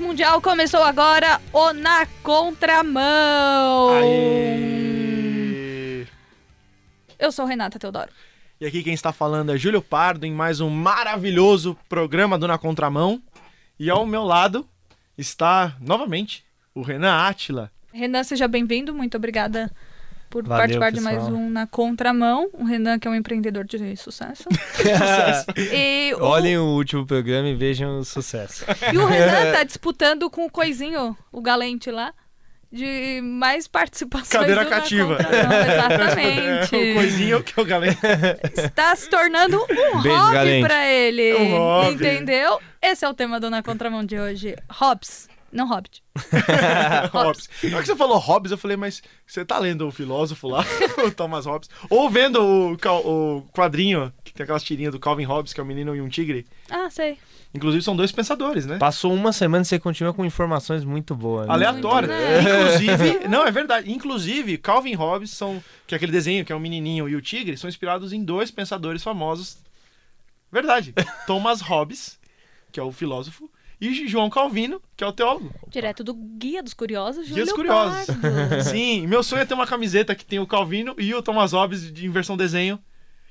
Mundial começou agora o Na Contramão. Aê! Eu sou Renata Teodoro. E aqui quem está falando é Júlio Pardo em mais um maravilhoso programa do Na Contramão. E ao meu lado está novamente o Renan Átila. Renan, seja bem-vindo. Muito obrigada por Valeu, participar de mais um Na Contramão. O Renan, que é um empreendedor de sucesso. e, o, Olhem o último programa e vejam o sucesso. e o Renan tá disputando com o Coisinho, o Galente lá, de mais participações Cadeira do Na cativa. Contramão. o Exatamente. coisinho que é o galera. Está se tornando um Beijo, hobby Galente. pra ele. Um hobby. Entendeu? Esse é o tema do Na Contramão de hoje. Hobbes, não Hobbit. Hobbes. Na hora que você falou Hobbes, eu falei, mas você tá lendo o filósofo lá, o Thomas Hobbes? Ou vendo o, o quadrinho, que tem aquelas tirinhas do Calvin Hobbes, que é um menino e um tigre? Ah, sei. Inclusive são dois pensadores, né? Passou uma semana e você continua com informações muito boas. né? Aleatório. Muito, né? Inclusive, não, é verdade. Inclusive, Calvin Hobbes são, que é aquele desenho que é o menininho e o tigre, são inspirados em dois pensadores famosos. Verdade. Thomas Hobbes, que é o filósofo, e João Calvino, que é o teólogo. Direto do Guia dos Curiosos, Guia dos Curiosos. Sim, meu sonho é ter uma camiseta que tem o Calvino e o Thomas Hobbes de- em versão desenho,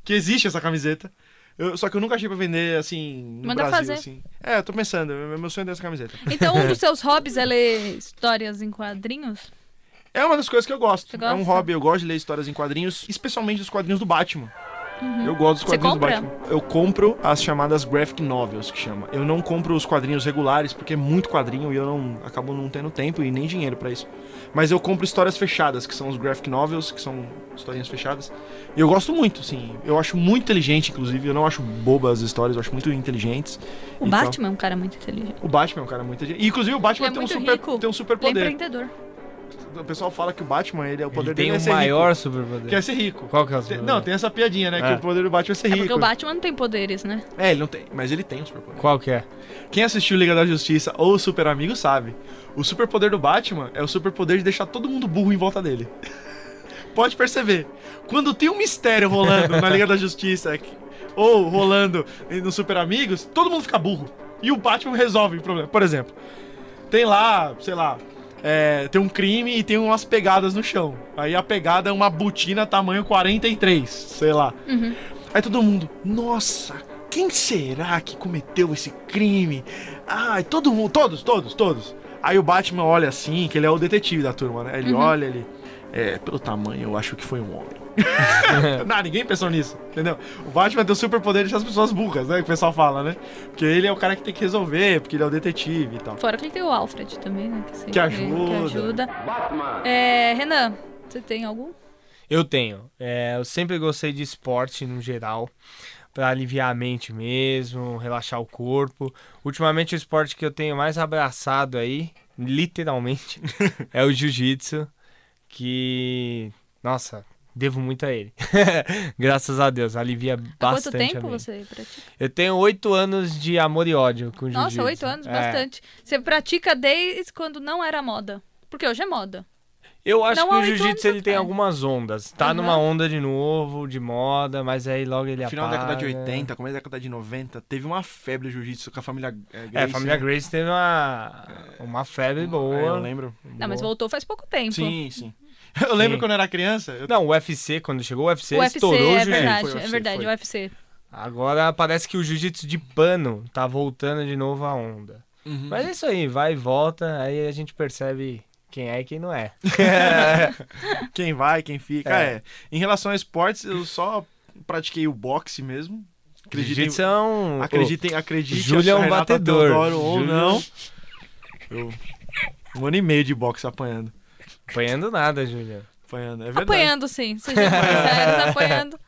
que existe essa camiseta. Eu- só que eu nunca achei pra vender assim no Manda Brasil fazer. assim. É, eu tô pensando, meu sonho é ter essa camiseta. Então, um dos seus hobbies é ler histórias em quadrinhos? É uma das coisas que eu gosto. É um hobby, eu gosto de ler histórias em quadrinhos, especialmente os quadrinhos do Batman. Eu gosto dos Uhum. Quadrinhos do? Batman. Eu compro as chamadas graphic novels, que chama. Eu não compro os quadrinhos regulares, porque é muito quadrinho e eu não acabo não tendo tempo e nem dinheiro pra isso. Mas eu compro histórias fechadas, que são os graphic novels, que são historinhas fechadas. E eu gosto muito, sim. Eu acho muito inteligente, inclusive. Eu não acho bobas as histórias, eu acho muito inteligentes. O Batman é um cara muito inteligente. tal. O Batman é um cara muito inteligente. E, inclusive, o Batman é tem, um super, rico. tem um super Ele é poder. empreendedor. O pessoal fala que o Batman, ele é o poder Ele dele tem é o maior rico. superpoder. Quer ser rico. Qual que é o superpoder? não, tem essa piadinha, né? Que É. o poder do Batman é ser É rico. porque o Batman não tem poderes, né? É, ele não tem, mas ele tem um superpoder. Qual que é? Quem assistiu Liga da Justiça ou Super Amigo sabe. O superpoder do Batman é o superpoder de deixar todo mundo burro em volta dele. Pode perceber. Quando tem um mistério rolando na Liga da Justiça que- ou rolando no Super Amigos, todo mundo fica burro. E o Batman resolve o problema. Por exemplo, tem lá, sei lá, é, tem um crime e tem umas pegadas no chão. Aí a pegada é uma botina tamanho 43, sei lá. Uhum. Aí todo mundo, nossa, quem será que cometeu esse crime? Ai, todo mundo, todos, todos, todos. Aí o Batman olha assim, que ele é o detetive da turma, né? Ele olha, ele. É, pelo tamanho, eu acho que foi um homem. não, ninguém pensou nisso, entendeu? O Batman tem o superpoder de deixar as pessoas burras, né? Que o pessoal fala, né? Porque ele é o cara que tem que resolver, porque ele é o detetive e tal. Fora que ele tem o Alfred também, né? sempre- Que ajuda. Que ajuda. É, Renan, você tem algum? Eu tenho. É, eu sempre gostei de esporte no geral. Pra aliviar a mente mesmo, relaxar o corpo. Ultimamente o esporte que eu tenho mais abraçado aí, literalmente, é o jiu-jitsu. Que. Nossa, devo muito a ele. Graças a Deus, alivia Há bastante. quanto a tempo você pratica? Eu tenho oito anos de amor e ódio com jiu-jitsu. Nossa, oito anos, É. bastante. Você pratica desde quando não era moda. Porque hoje é moda. Eu acho Não que o jiu-jitsu ele tem algumas ondas. Tá Aham. numa onda de novo, de moda, mas aí logo ele No final da apaga. década de 80, começo da década de 90, teve uma febre do jiu-jitsu com a família é, É, a família né? Grace teve uma, uma febre boa. É, eu lembro. Não, mas Boa. voltou faz pouco tempo. Sim, sim. Eu lembro Sim. quando eu era criança. Eu... Não, o UFC, quando chegou o UFC, O UFC estourou o é jiu-jitsu. verdade, Foi o é verdade, foi. o UFC. Agora parece que o jiu-jitsu de pano tá voltando de novo à onda. Uhum. Mas é isso aí, vai e volta, aí a gente percebe quem é e quem não é. quem vai, quem fica. É. É. Em relação a esportes, eu só pratiquei o boxe mesmo. Acreditem, Jiu-jitsu é um... acreditem, acredite, Júlio é um batedor. Teodoro ou Júlio- não. Eu, um ano e meio de boxe apanhando. Apanhando nada, Júlia. Apanhando, é verdade. Apanhando, sim. Sejam sinceros, apanhando.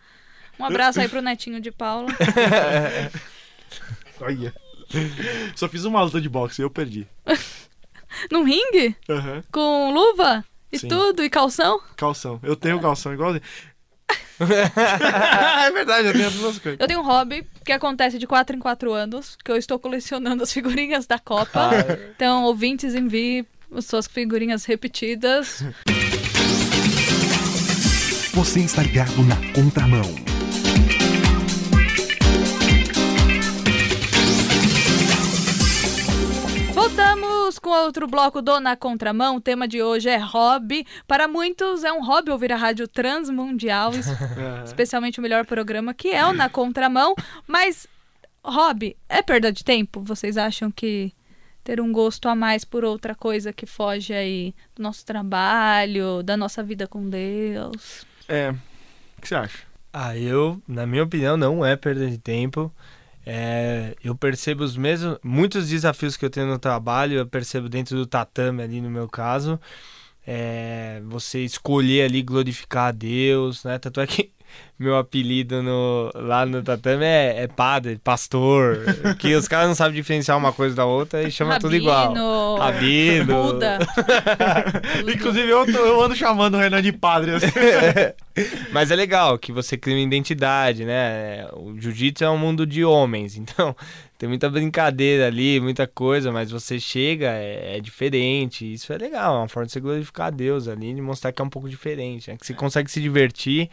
Um abraço aí pro netinho de Paula. Olha. Só fiz uma luta de boxe e eu perdi. Num ringue? Aham. Com luva? E Sim. tudo? E calção? Calção. Eu tenho calção igualzinho. é verdade, eu tenho as duas coisas. Eu tenho um hobby que acontece de 4 em 4 anos, que eu estou colecionando as figurinhas da Copa. Então, ouvintes, envie suas figurinhas repetidas. Você está ligado na contramão. Voltamos Voltamos com outro bloco do Na Contramão. O tema de hoje é hobby. Para muitos é um hobby ouvir a rádio transmundial, es- especialmente o melhor programa que é o Na Contramão. Mas hobby é perda de tempo? Vocês acham que ter um gosto a mais por outra coisa que foge aí do nosso trabalho, da nossa vida com Deus? É. O que você acha? Ah, eu, na minha opinião, não é perda de tempo. É, eu percebo os mesmos, muitos desafios que eu tenho no trabalho, eu percebo dentro do tatame ali no meu caso. É, você escolher ali glorificar a Deus, né? Tanto é que meu apelido no, lá no tatame é, é padre, pastor, que os caras não sabem diferenciar uma coisa da outra e chama tudo igual. Rabino. Buda. Inclusive, eu, tô- eu ando chamando o Renan de padre. assim. Mas é legal que você cria uma identidade, né? O jiu-jitsu é um mundo de homens, então tem muita brincadeira ali, muita coisa, mas você chega, é, é diferente. Isso é legal, é uma forma de você glorificar a Deus ali, de mostrar que é um pouco diferente, né? Que você consegue se divertir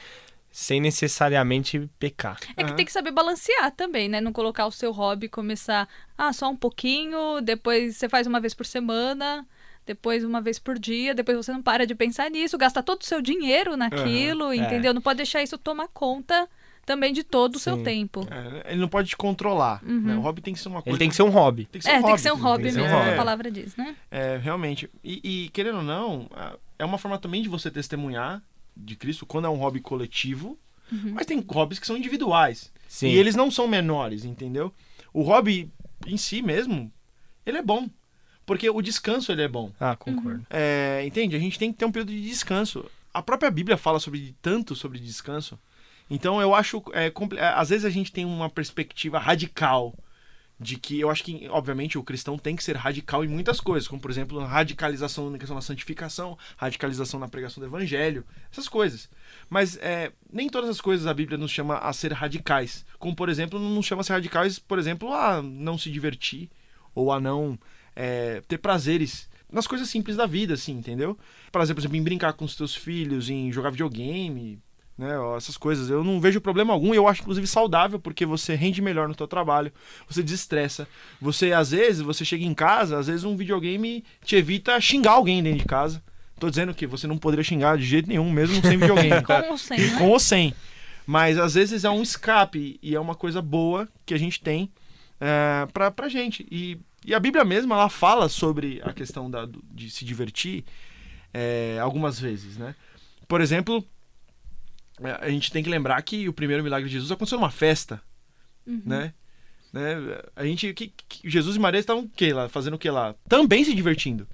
sem necessariamente pecar. É que tem que saber balancear também, né? Não colocar o seu hobby e começar, ah, só um pouquinho, depois você faz uma vez por semana, depois uma vez por dia, depois você não para de pensar nisso, gasta todo o seu dinheiro naquilo, é. entendeu? Não pode deixar isso tomar conta também de todo o seu Sim. tempo. É, ele não pode te controlar. né? O hobby tem que ser uma coisa. Ele tem que ser um hobby. tem que É, tem que ser um hobby tem que ser um mesmo, hobby. a palavra diz, né? É, realmente. E, e, querendo ou não, é uma forma também de você testemunhar de Cristo quando é um hobby coletivo. Mas tem hobbies que são individuais. Sim. E eles não são menores, entendeu? O hobby em si mesmo, ele é bom. Porque o descanso ele é bom. Ah, concordo. É, entende? A gente tem que ter um período de descanso. A própria Bíblia fala sobre tanto sobre descanso. Então eu acho, é, é, às vezes a gente tem uma perspectiva radical de que eu acho que, obviamente, o cristão tem que ser radical em muitas coisas, como por exemplo, radicalização na questão da santificação, radicalização na pregação do evangelho, essas coisas. Mas é, nem todas as coisas a Bíblia nos chama a ser radicais. Como, por exemplo, não nos chama a ser radicais, por exemplo, a não se divertir ou a não é, ter prazeres nas coisas simples da vida, assim, entendeu? Prazer, por exemplo, em brincar com os teus filhos, em jogar videogame, né? ó, Essas coisas. Eu não vejo problema algum eu acho, inclusive, saudável, porque você rende melhor no teu trabalho, você desestressa. Você, às vezes, você chega em casa, às vezes um videogame te evita xingar alguém dentro de casa. Tô dizendo que você não poderia xingar de jeito nenhum, mesmo sem videogame. tá? Com ou sem, né? Com ou sem. Mas às vezes é um escape e é uma coisa boa que a gente tem é, pra, pra gente. E, e a Bíblia mesmo, ela fala sobre a questão da, de se divertir é, algumas vezes, né? Por exemplo, a gente tem que lembrar que o primeiro milagre de Jesus aconteceu numa festa, né? né? A gente, que, que- Jesus e Maria estavam o quê lá? Fazendo o que lá? Também se divertindo,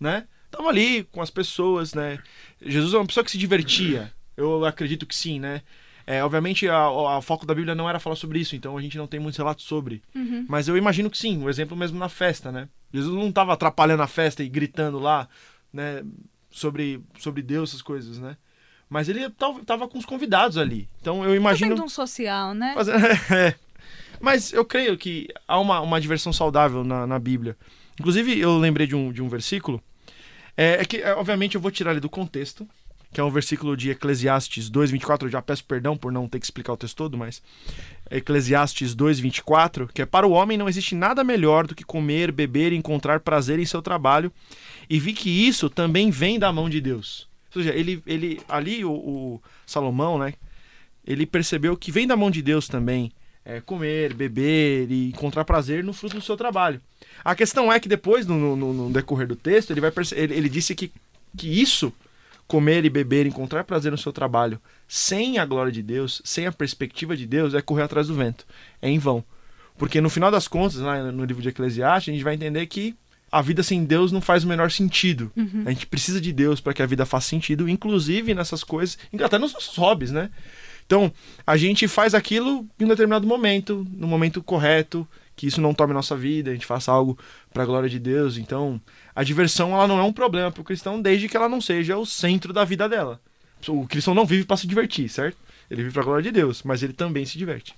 né? Estavam ali com as pessoas, né? Jesus é uma pessoa que se divertia. Eu acredito que sim, né? É, obviamente, a, a foco da Bíblia não era falar sobre isso, então a gente não tem muitos relatos sobre. Uhum. Mas eu imagino que sim, o exemplo mesmo na festa, né? Jesus não estava atrapalhando a festa e gritando lá, né? Sobre, sobre Deus, essas coisas, né? Mas ele tava, tava com os convidados ali. Então eu imagino. Fazendo um social, né? Fazendo- é. Mas eu creio que há uma, uma diversão saudável na, na Bíblia. Inclusive, eu lembrei de um, de um versículo. É, é que, é, obviamente, eu vou tirar ele do contexto, que é um versículo de Eclesiastes 2,24. Eu já peço perdão por não ter que explicar o texto todo, mas. Eclesiastes 2,24, que é para o homem não existe nada melhor do que comer, beber e encontrar prazer em seu trabalho, e vi que isso também vem da mão de Deus. Ou seja, ele, ele ali, o, o Salomão, né? Ele percebeu que vem da mão de Deus também é, comer, beber e encontrar prazer no fruto do seu trabalho. A questão é que depois, no, no- no decorrer do texto, ele, vai ele, ele disse que, que isso, comer e beber, encontrar prazer no seu trabalho, sem a glória de Deus, sem a perspectiva de Deus, é correr atrás do vento. É em vão. Porque no final das contas, lá no livro de Eclesiastes, a gente vai entender que a vida sem Deus não faz o menor sentido. A gente precisa de Deus para que a vida faça sentido, inclusive nessas coisas, até nos nossos hobbies, né? Então, a gente faz aquilo em um determinado momento, no momento correto, que isso não tome nossa vida, a gente faça algo para a glória de Deus. Então, a diversão ela não é um problema para o cristão, desde que ela não seja o centro da vida dela. O cristão não vive para se divertir, certo? Ele vive para a glória de Deus, mas ele também se diverte.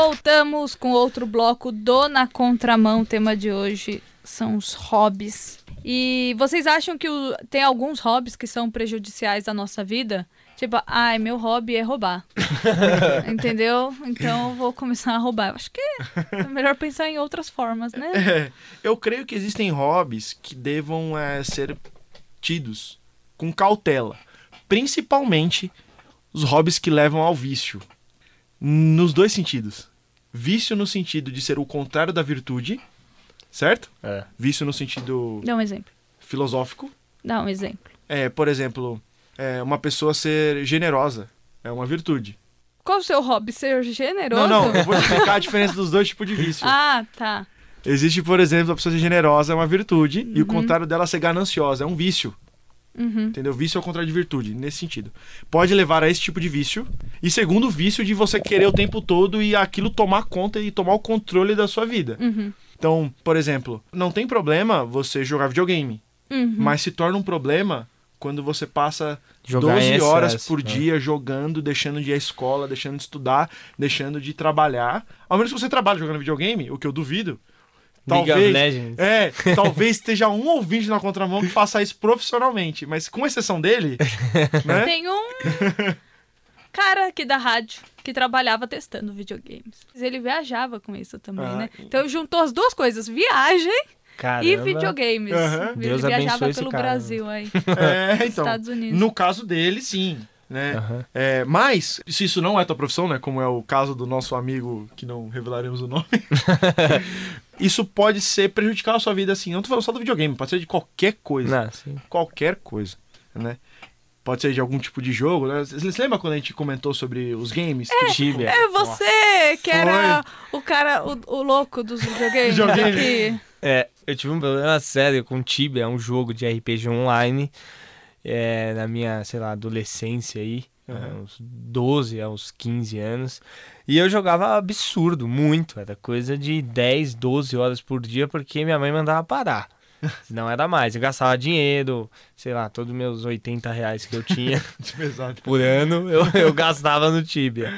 Voltamos com outro bloco do Na Contramão. O tema de hoje são os hobbies. E vocês acham que o- tem alguns hobbies que são prejudiciais à nossa vida? Tipo, ai, meu hobby é roubar. Entendeu? Então eu vou começar a roubar. Eu acho que é melhor pensar em outras formas, né? É, eu creio que existem hobbies que devam é, ser tidos com cautela. Principalmente os hobbies que levam ao vício. Nos dois sentidos. Vício no sentido de ser o contrário da virtude, certo? É. Vício no sentido Dá um exemplo. filosófico. Dá um exemplo. É, por exemplo, é, uma pessoa ser generosa é uma virtude. Qual o seu hobby? Ser generoso? Não, não, eu vou explicar a diferença dos dois tipos de vício. Ah, tá. Existe, por exemplo, a pessoa ser generosa é uma virtude e o Uhum. contrário dela ser gananciosa é um vício. Uhum. Entendeu? Vício é o contrário de virtude, nesse sentido. Pode levar a esse tipo de vício. E segundo, o vício de você querer o tempo todo e aquilo tomar conta e tomar o controle da sua vida. Uhum. Então, por exemplo, não tem problema você jogar videogame, Uhum. mas se torna um problema quando você passa Jogar 12 em horas por né? dia jogando, deixando de ir à escola, deixando de estudar, deixando de trabalhar. Ao menos que você trabalhe jogando videogame, o que eu duvido. League of Talvez, Legends. é, talvez esteja um ouvinte na contramão que faça isso profissionalmente, mas com exceção dele, né? Tem um cara aqui da rádio que trabalhava testando videogames. Ele viajava com isso também, Ah, né? Então juntou as duas coisas, viagem e Caramba. videogames. Aham. Ele Deus viajava abençoe esse pelo cara. Brasil aí, É, então. Estados Unidos. No caso dele, sim. Né? Aham. É, mas, se isso não é tua profissão, né? Como é o caso do nosso amigo que não revelaremos o nome, isso pode ser prejudicar a sua vida assim. Não tô falando só do videogame, pode ser de qualquer coisa. Não, sim. Qualquer coisa, né? Pode ser de algum tipo de jogo, né? Você lembra quando a gente comentou sobre os games? Que- Tibia. É você que era o cara, o, o louco dos videogames. Videogame. É, eu tive um problema sério com Tibia, é um jogo de RPG online. É, na minha, sei lá, adolescência aí, Uhum. uns 12 aos 15 anos. E eu jogava absurdo, muito. Era coisa de 10, 12 horas por dia, porque minha mãe mandava parar. Não era mais. Eu gastava dinheiro, sei lá, todos os meus 80 reais que eu tinha por ano, eu, eu gastava no Tibia.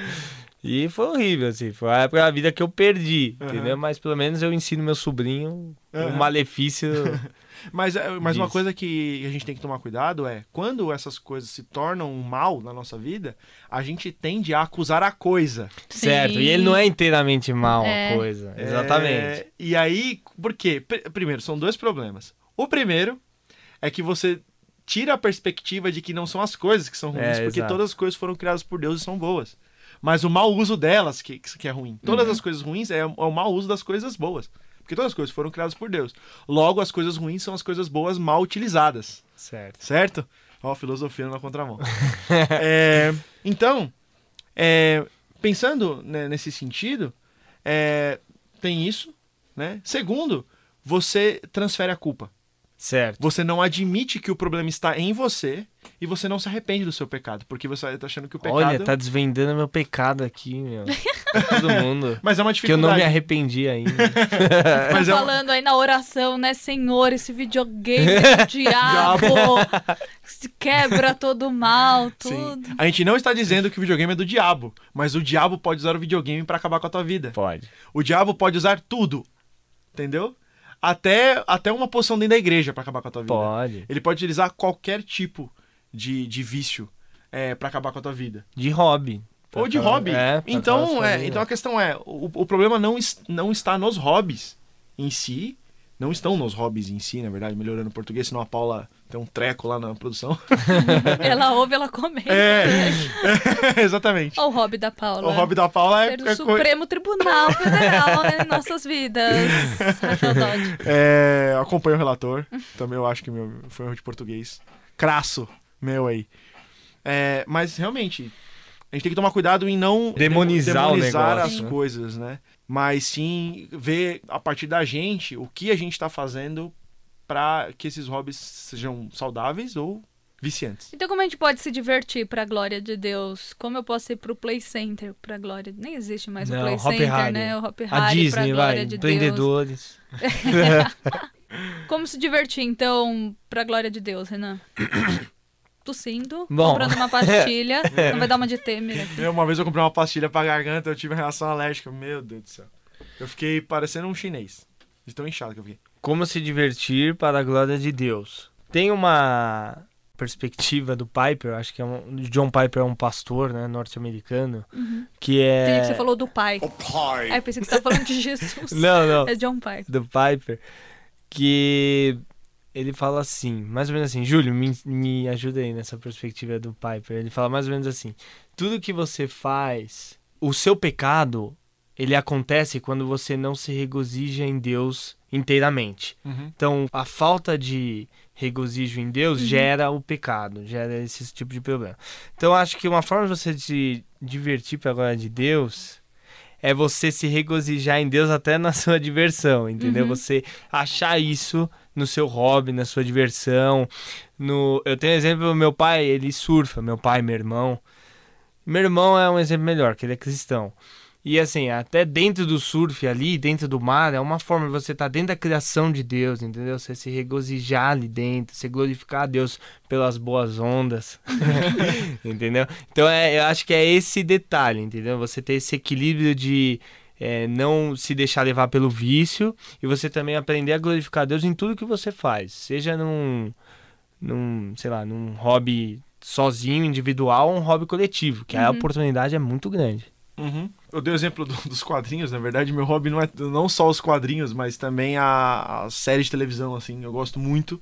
E foi horrível, assim. Foi a época da vida que eu perdi, Aham. entendeu? Mas pelo menos eu ensino meu sobrinho o Aham. malefício. Mas, é, mas uma coisa que a gente tem que tomar cuidado é quando essas coisas se tornam um mal na nossa vida, a gente tende a acusar a coisa. certo. Sim. E ele não é inteiramente mal É. a coisa. Exatamente. É, e aí, por quê? Pr- Primeiro, são dois problemas. O primeiro é que você tira a perspectiva de que não são as coisas que são ruins, É, porque exato. todas as coisas foram criadas por Deus e são boas. Mas o mau uso delas que, que é ruim. Todas as coisas ruins é, é o mau uso das coisas boas. Porque todas as coisas foram criadas por Deus. Logo, as coisas ruins são as coisas boas mal utilizadas. Certo. Certo? Ó, filosofia na contramão. É, então, é, pensando né, nesse sentido, é, tem isso, né? Segundo, você transfere a culpa. Certo. Você não admite que o problema está em você e você não se arrepende do seu pecado, porque você está achando que o pecado... Olha, tá desvendando meu pecado aqui, meu. Todo mundo. Mas é uma Que eu não dificuldade. me arrependi ainda. Tá Mas é um- falando aí na oração, né, Senhor, esse videogame do diabo. se quebra todo o mal, Sim. tudo. A gente não está dizendo que o videogame é do diabo, mas o diabo pode usar o videogame para acabar com a tua vida. Pode. O diabo pode usar tudo. Entendeu? Até, até uma poção dentro da igreja pra acabar com a tua vida. Pode. Ele pode utilizar qualquer tipo de, de vício é, para acabar com a tua vida. De hobby. Ou de hobby. É, então, é, então a questão é: o, o problema não, não está nos hobbies em si. Não estão nos hobbies em si, na verdade, melhorando o português, senão a Paula tem um treco lá na produção. Ela ouve, ela comenta. É, exatamente. Olha o hobby da Paula. O hobby da Paula é, Ser do é Supremo Tribunal Federal né, em nossas vidas. É, acompanho o relator. Também eu acho que meu, foi um erro de português. Crasso, meu aí. É, mas realmente, a gente tem que tomar cuidado em não Demonizar o demonizar negócio, as né? coisas, né? Mas sim ver a partir da gente o que a gente está fazendo para que esses hobbies sejam saudáveis ou viciantes. Então, como a gente pode se divertir pra glória de Deus? Como eu posso ir pro Play Center pra glória? Nem existe mais o Não, Play Hop Center, Harry. né? O Hop A Harry pra Disney, glória vai. de Deus. Empreendedores. Como se divertir, então, pra glória de Deus, Renan? Tossindo, Bom. comprando uma pastilha. Não vai dar uma de Temer aqui. Eu, uma vez eu comprei uma pastilha pra garganta, eu tive uma reação alérgica. Meu Deus do céu. Eu fiquei parecendo um chinês. De tão inchado que eu fiquei. como se divertir para a glória de Deus. Tem uma perspectiva do Piper, acho que é um, John Piper é um pastor, né, norte-americano, que é Entendi que você falou do pai. pai. Aí pensei que você tava falando de Jesus. Não, não. É John Pai. do Piper, que ele fala assim, mais ou menos assim, Júlio, me, me ajuda aí nessa perspectiva do Piper. Ele fala mais ou menos assim: tudo que você faz, o seu pecado, ele acontece quando você não se regozija em Deus inteiramente. Uhum. Então, a falta de regozijo em Deus gera o pecado, gera esse tipo de problema. Então, acho que uma forma de você se divertir para a glória de Deus é você se regozijar em Deus até na sua diversão, entendeu? Uhum. Você achar isso no seu hobby, na sua diversão. No, eu tenho um exemplo, meu pai, ele surfa, meu pai, meu irmão. Meu irmão é um exemplo melhor, que ele é cristão. E assim, até dentro do surf ali, dentro do mar, é uma forma de você estar dentro da criação de Deus, entendeu? Você se regozijar ali dentro, você glorificar a Deus pelas boas ondas, entendeu? Então é, eu acho que é esse detalhe, entendeu? Você ter esse equilíbrio de é, não se deixar levar pelo vício e você também aprender a glorificar a Deus em tudo que você faz, seja num, num sei lá, num hobby sozinho, individual, ou um hobby coletivo, que a oportunidade é muito grande. Uhum. Eu dei o exemplo do- dos quadrinhos, na verdade, meu hobby não é não só os quadrinhos, mas também a, a série de televisão, assim, eu gosto muito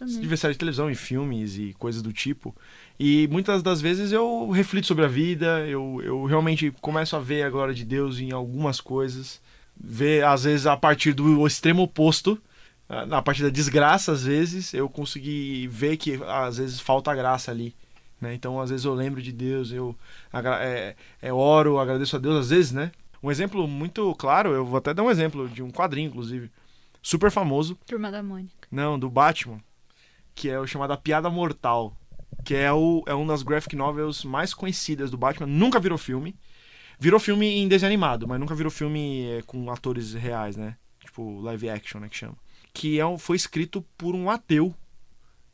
de ver série de televisão e filmes e coisas do tipo. E muitas das vezes eu reflito sobre a vida, eu, eu realmente começo a ver a glória de Deus em algumas coisas, ver às vezes a partir do extremo oposto, na partir da desgraça às vezes, eu consegui ver que às vezes falta graça ali. Né? Então, às vezes eu lembro de Deus, eu é, é, oro, agradeço a Deus, às vezes, né? Um exemplo muito claro, eu vou até dar um exemplo de um quadrinho, inclusive, super famoso, Turma da Mônica. não, do Batman, que é o chamado Piada Mortal, que é, o, é uma das graphic novels mais conhecidas do Batman, nunca virou filme. Virou filme em desenho animado, mas nunca virou filme é, com atores reais, né? Tipo, live action, né, que chama. Que é um, foi escrito por um ateu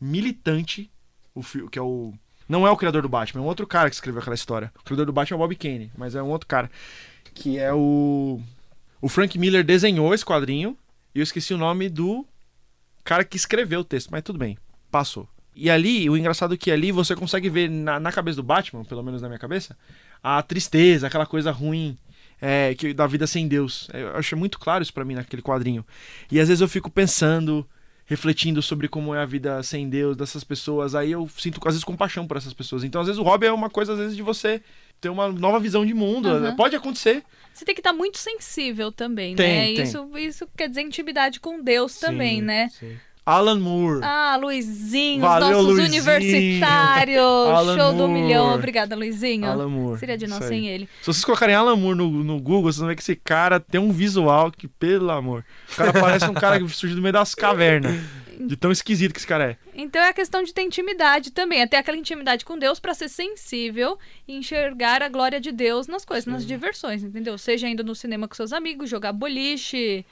militante, o, que é o... Não é o criador do Batman, é um outro cara que escreveu aquela história. O criador do Batman é o Bob Kane, mas é um outro cara. Que é o... O Frank Miller desenhou esse quadrinho e eu esqueci o nome do cara que escreveu o texto, mas tudo bem, passou. E ali, o engraçado é que ali você consegue ver na, na cabeça do Batman, pelo menos na minha cabeça, a tristeza, aquela coisa ruim é, que, da vida sem Deus. Eu acho muito claro isso pra mim naquele quadrinho. E às vezes eu fico pensando, refletindo sobre como é a vida sem Deus dessas pessoas. Aí eu sinto, às vezes, compaixão por essas pessoas. Então, às vezes, o hobby é uma coisa, às vezes, de você ter uma nova visão de mundo. Aham. Pode acontecer. Você tem que estar muito sensível também, Tem, né? tem. Isso, isso quer dizer intimidade com Deus também, Sim, né? sim. Alan Moore. Ah, Luizinho, Valeu, os nossos Luizinho. universitários. Alan Show do Moore. milhão. Obrigada, Luizinho. Alan Moore. Seria de nós sem ele. Se vocês colocarem Alan Moore no, no Google, vocês vão ver que esse cara tem um visual que, pelo amor. O cara parece um cara que surgiu do meio das cavernas. De tão esquisito que esse cara é. Então é a questão de ter intimidade também, até aquela intimidade com Deus pra ser sensível e enxergar a glória de Deus nas coisas, nas diversões, entendeu? Seja indo no cinema com seus amigos, jogar boliche,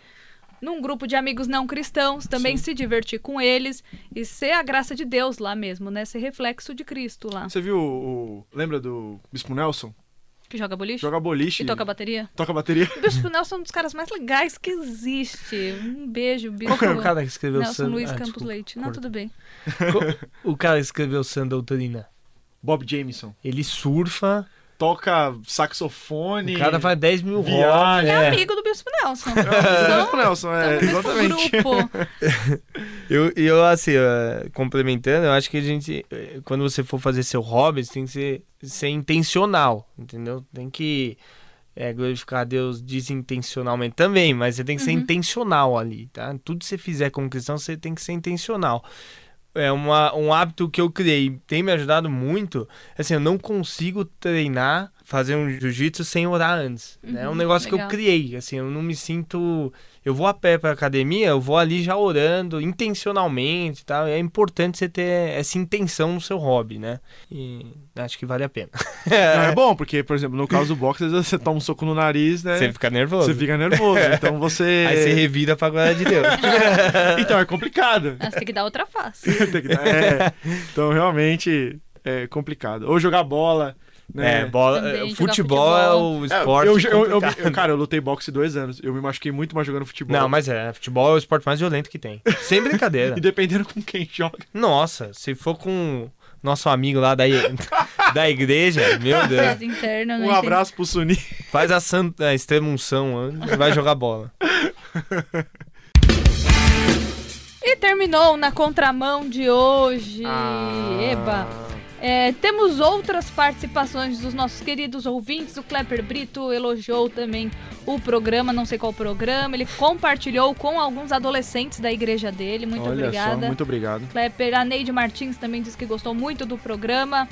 num grupo de amigos não cristãos, também se divertir com eles e ser a graça de Deus lá mesmo, né? Ser reflexo de Cristo lá. Você viu o. Lembra do Bispo Nelson? Que joga boliche Joga boliche. e toca bateria. Toca bateria. O Bispo Nelson é um dos caras mais legais que existe. Um beijo, Bispo. Qual que é o cara que escreveu Nelson San- Luiz Ah, Campos desculpa, Leite. Não, tudo bem. O cara que escreveu Sã Doutrina. Bob Jameson. Ele surfa, Toca saxofone. o cara faz 10 mil hobbies. É É. amigo do Bispo Nelson. É, Bispo Nelson, é, mesmo exatamente. grupo. Eu, eu assim, complementando, eu acho que a gente, eh, quando você for fazer seu hobby, você tem que ser, ser intencional, entendeu? Tem que eh, glorificar a Deus desintencionalmente também, mas você tem que ser intencional ali, tá? Tudo que você fizer como cristão, você tem que ser intencional. É uma, um hábito que eu criei, tem me ajudado muito. Assim, eu não consigo treinar, fazer um jiu-jitsu sem orar antes. né? É um Uhum, negócio que eu legal. criei. Assim, eu não me sinto. Eu vou a pé pra academia, eu vou ali já orando intencionalmente e tal. É importante você ter essa intenção no seu hobby, né? E acho que vale a pena. Não, é bom, porque, por exemplo, no caso do boxe, às vezes você toma um soco no nariz, né? Você fica nervoso. Você fica nervoso. Então você. Aí você revira pra glória de Deus. Então é complicado. Mas tem que dar outra face. Tem que dar- é. Então realmente é complicado. Ou jogar bola. Né? É, bola, Também, é, futebol, é futebol. o É, esporte. eu, eu, eu, eu- cara, eu lutei boxe dois anos. Eu me machuquei muito mais jogando futebol. Não, mas é, futebol é o esporte mais violento que tem. Sem brincadeira. E dependendo com quem joga. Nossa, se for com nosso amigo lá da, da igreja, meu Deus, interna, não Um entendi. abraço pro Suni. faz a, santa, a extremunção antes e vai jogar bola. E terminou na contramão de hoje. Ah. Eba. É, temos outras participações dos nossos queridos ouvintes. O Klepper Brito elogiou também o programa, não sei qual programa. Ele compartilhou com alguns adolescentes da igreja dele. Muito Olha obrigada. só, muito obrigado. Klepper, a Neide Martins também disse que gostou muito do programa.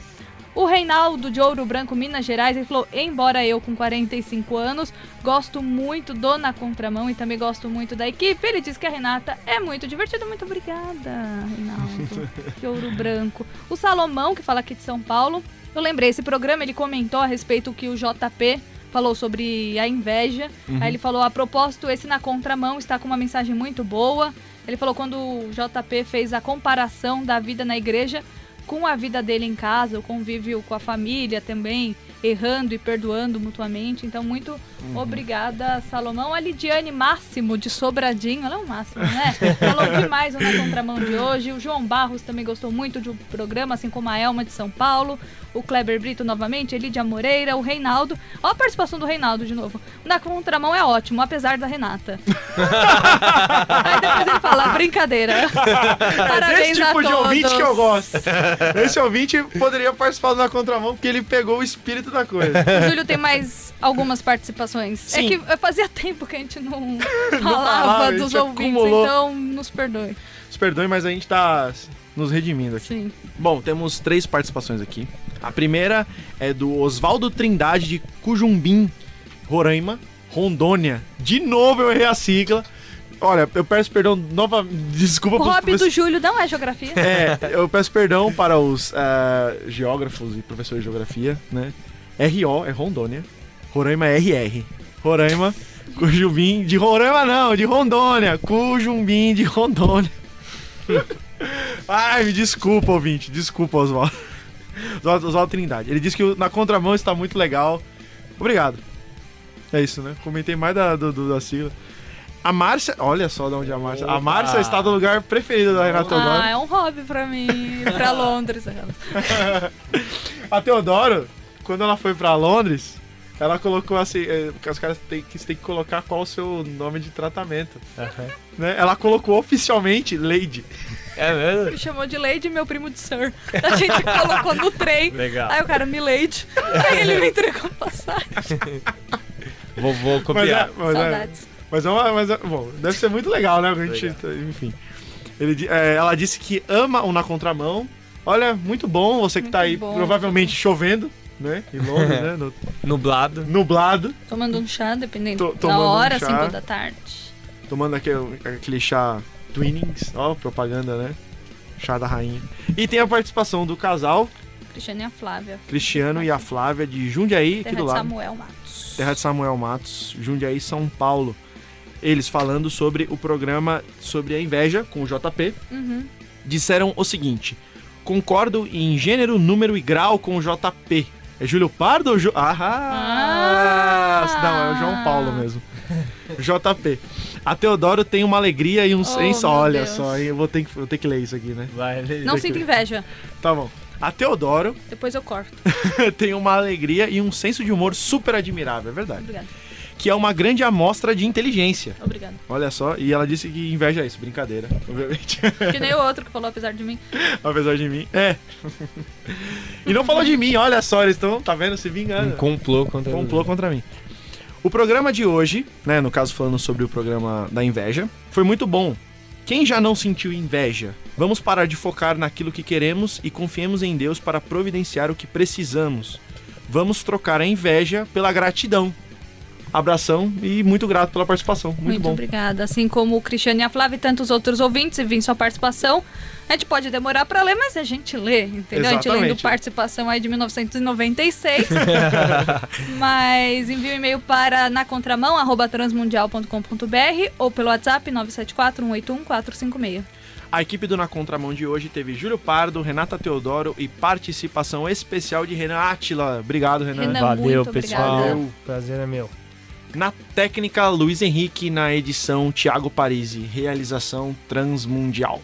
O Reinaldo de Ouro Branco, Minas Gerais, ele falou: embora eu com 45 anos, gosto muito do Na Contramão e também gosto muito da equipe. Ele disse que a Renata é muito divertida. Muito obrigada, Reinaldo de Ouro Branco. O Salomão, que fala aqui de São Paulo, eu lembrei, esse programa ele comentou a respeito que o JP falou sobre a inveja. Aí ele falou: a propósito, esse Na Contramão está com uma mensagem muito boa. Ele falou quando o JP fez a comparação da vida na igreja com a vida dele em casa, o convívio com a família também, errando e perdoando mutuamente. Então, muito obrigada, Salomão. A Lidiane Máximo, de Sobradinho, ela é o máximo, né? Falou demais na contramão de hoje. O João Barros também gostou muito do programa, assim como a Elma de São Paulo. O Kleber Brito novamente, Elidia Moreira, o Reinaldo. Ó a participação do Reinaldo de novo. Na contramão é ótimo, apesar da Renata. Aí depois ele fala, brincadeira. É Parabéns desse a tipo de todos. ouvinte que eu gosto. Esse ouvinte poderia participar do Na Contramão porque ele pegou o espírito da coisa. O Júlio tem mais algumas participações. Sim. É que fazia tempo que a gente não falava, falava a dos ouvintes, acumulou. então nos perdoe. Os perdoe, mas a gente tá nos redimindo aqui. Sim. Bom, temos três participações aqui. A primeira é do Oswaldo Trindade de Cujumbim, Roraima, Rondônia. De novo eu errei a sigla. Olha, eu peço perdão nova. Desculpa O hobby do professores- Júlio não é geografia. É, eu peço perdão para os eh, geógrafos e professores de geografia, né? RO é Rondônia, Roraima é RR. Roraima, Cujumbim de Roraima não, de Rondônia. Cujumbim de Rondônia. Ai, me desculpa, ouvinte. Desculpa, Oswaldo. Oswaldo Oswaldo Trindade. Ele disse que na contramão está muito legal. Obrigado. É isso, né? Comentei mais da, do, do- da sigla. A Márcia, olha só de onde é a Márcia. A. Márcia está no lugar preferido da Renata Teodoro. Ah, é um hobby pra mim, pra Londres. A Teodoro, quando ela foi pra Londres, ela colocou assim, é, porque os caras têm que, tem que colocar qual o seu nome de tratamento. Né? Ela colocou oficialmente Lady. É mesmo? Me chamou de Lady, meu primo de Sir. A gente colocou no trem. Legal. Aí o cara, me Lady. Aí ele me entregou a passagem. Vou, vou Mas copiar. é, mas é, Saudades. mas é uma, mas é- bom, deve ser muito legal, né? A gente, enfim. Ele é, ela disse que ama o Na Contramão. Olha, muito bom, você que Muito tá aí bom. provavelmente chovendo, né? Em Londres, né? No- Nublado. nublado, Tomando um chá, dependendo Tô- da um hora, chá. 5 da tarde. tomando aquele, aquele chá Twinings, ó, propaganda, né? Chá da rainha. E tem a participação do casal, Cristiane e a Flávia. Cristiano e a Flávia, de Jundiaí, aqui Terra do de lado. Samuel Matos. Terra de Samuel Matos, Jundiaí, São Paulo. Eles falando sobre o programa sobre a inveja com o JP, Uhum. disseram o seguinte: concordo em gênero, número e grau com o JP. É Júlio Pardo ou Ju... ah, Ah! Não, é o João Paulo mesmo. JP. A Teodoro tem uma alegria e um Oh, senso. Olha Deus. só, eu vou ter, que, vou ter que ler isso aqui, né? Vai, Não sinto inveja. Tá bom. A Teodoro Depois eu corto. tem uma alegria e um senso de humor super admirável, é verdade. Obrigada. Que é uma grande amostra de inteligência. Obrigada. Olha só, e ela disse que inveja isso, brincadeira, obviamente. Que nem o outro que falou apesar de mim. Apesar de mim. É. e não falou de mim, olha só, eles estão, tá vendo, se Um vingando. complô contra Complô contra mim. O programa de hoje, né, no caso falando sobre o programa da inveja, foi muito bom. Quem já não sentiu inveja? Vamos parar de focar naquilo que queremos e confiemos em Deus para providenciar o que precisamos. Vamos trocar a inveja pela gratidão. Abração e muito grato pela participação. Muito, muito bom. obrigada. Assim como o Cristiano e a Flávia e tantos outros ouvintes, e vim sua participação. A gente pode demorar para ler, mas a gente lê, entendeu? Exatamente. A gente lendo participação aí de 1996. mas envie um e-mail para na contramão transmundial.com.br ou pelo WhatsApp 974 181 456. A equipe do Na Contramão de hoje teve Júlio Pardo, Renata Teodoro e participação especial de Renan Atila. Obrigado, Renan. Renan Valeu, pessoal. Obrigada. Prazer é meu. Na técnica, Luiz Henrique. Na edição, Thiago Parisi. Realização Transmundial.